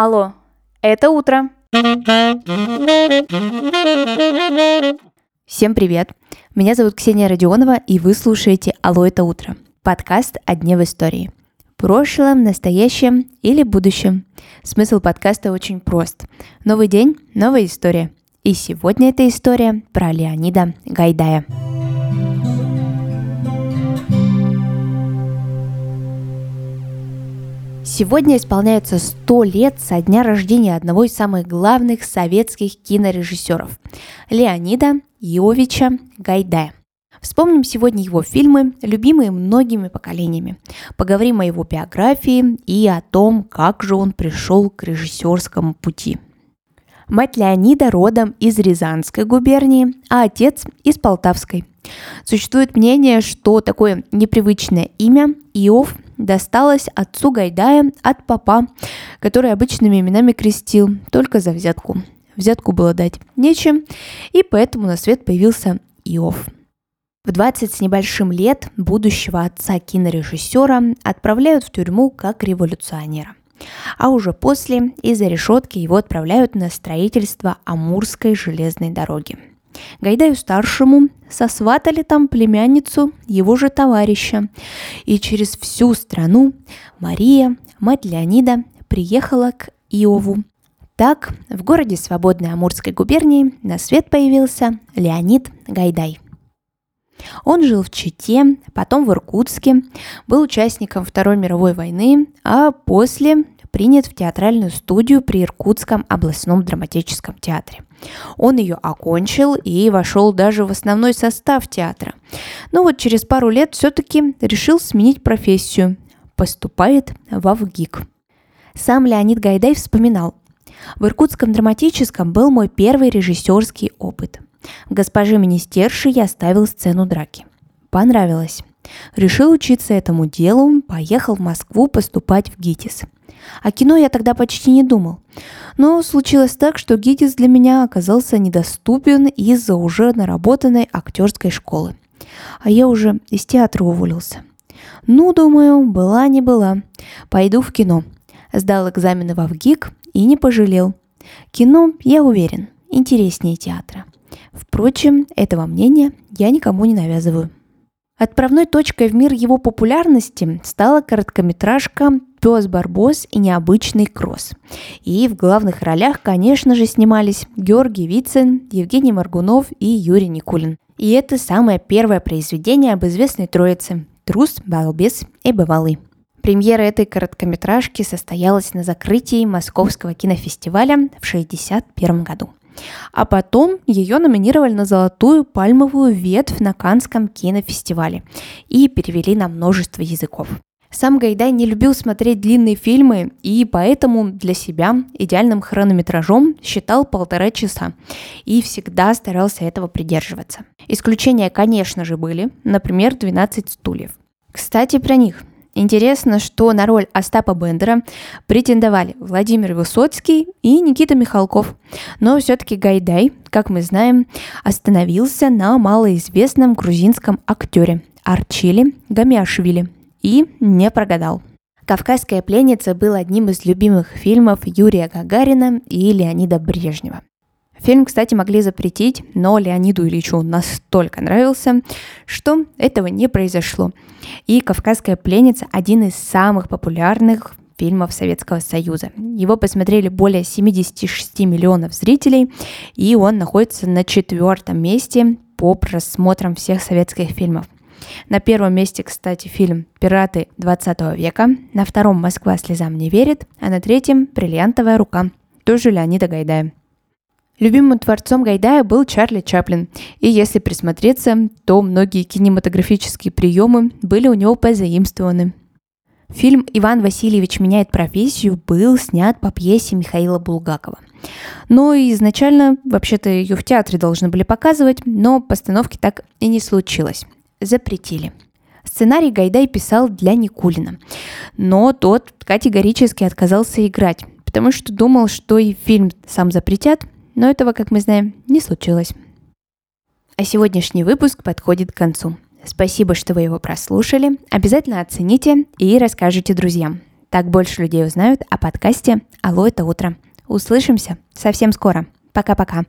Алло, это утро. Всем привет. Меня зовут Ксения Родионова, и вы слушаете «Алло, это утро» – подкаст о дне в истории. Прошлом, настоящем или будущем. Смысл подкаста очень прост. Новый день – новая история. И сегодня эта история про Леонида Гайдая. Сегодня исполняется 100 лет со дня рождения одного из самых главных советских кинорежиссеров – Леонида Иовича Гайдая. Вспомним сегодня его фильмы, любимые многими поколениями. Поговорим о его биографии и о том, как же он пришел к режиссерскому пути. Мать Леонида родом из Рязанской губернии, а отец из Полтавской. Существует мнение, что такое непривычное имя Иов досталось отцу Гайдая от папа, который обычными именами крестил только за взятку. Взятку было дать нечем, и поэтому на свет появился Иов. В 20 с небольшим лет будущего отца кинорежиссера отправляют в тюрьму как революционера. А уже после из-за решетки его отправляют на строительство Амурской железной дороги. Гайдаю-старшему сосватали там племянницу его же товарища. И через всю страну Мария, мать Леонида, приехала к Иову. Так, в городе Свободной Амурской губернии на свет появился Леонид Гайдай. Он жил в Чите, потом в Иркутске, был участником Второй мировой войны, а после принят в театральную студию при Иркутском областном драматическом театре. Он ее окончил и вошел даже в основной состав театра. Но вот через пару лет все-таки решил сменить профессию. Поступает в Авгик. Сам Леонид Гайдай вспоминал. В Иркутском драматическом был мой первый режиссерский опыт. В «Госпоже Министерши» я ставил сцену драки. Понравилось. Решил учиться этому делу, поехал в Москву поступать в ГИТИС – о кино я тогда почти не думал. Но случилось так, что ГИТИС для меня оказался недоступен из-за уже наработанной актерской школы. А я уже из театра уволился. Ну, думаю, была не была. Пойду в кино. Сдал экзамены в ВГИК и не пожалел. Кино, я уверен, интереснее театра. Впрочем, этого мнения я никому не навязываю. Отправной точкой в мир его популярности стала короткометражка «Пес Барбос и необычный кросс». И в главных ролях, конечно же, снимались Георгий Вицин, Евгений Маргунов и Юрий Никулин. И это самое первое произведение об известной троице – «Трус», «Балбес» и «Бывалый». Премьера этой короткометражки состоялась на закрытии Московского кинофестиваля в 1961 году. А потом ее номинировали на золотую пальмовую ветвь на Канском кинофестивале и перевели на множество языков. Сам Гайдай не любил смотреть длинные фильмы, и поэтому для себя идеальным хронометражом считал полтора часа и всегда старался этого придерживаться. Исключения, конечно же, были, например, «12 стульев». Кстати, про них. Интересно, что на роль Остапа Бендера претендовали Владимир Высоцкий и Никита Михалков. Но все-таки Гайдай, как мы знаем, остановился на малоизвестном грузинском актере Арчили Гамиашвили и не прогадал. «Кавказская пленница» был одним из любимых фильмов Юрия Гагарина и Леонида Брежнева. Фильм, кстати, могли запретить, но Леониду Ильичу настолько нравился, что этого не произошло. И «Кавказская пленница» – один из самых популярных фильмов Советского Союза. Его посмотрели более 76 миллионов зрителей, и он находится на четвертом месте по просмотрам всех советских фильмов. На первом месте, кстати, фильм «Пираты 20 века», на втором «Москва слезам не верит», а на третьем «Бриллиантовая рука», тоже Леонида Гайдая. Любимым творцом Гайдая был Чарли Чаплин, и если присмотреться, то многие кинематографические приемы были у него позаимствованы. Фильм «Иван Васильевич меняет профессию» был снят по пьесе Михаила Булгакова. Но изначально, вообще-то, ее в театре должны были показывать, но постановки так и не случилось. Запретили. Сценарий Гайдай писал для Никулина, но тот категорически отказался играть, потому что думал, что и фильм сам запретят, но этого, как мы знаем, не случилось. А сегодняшний выпуск подходит к концу. Спасибо, что вы его прослушали. Обязательно оцените и расскажите друзьям. Так больше людей узнают о подкасте «Алло, это утро». Услышимся совсем скоро. Пока-пока.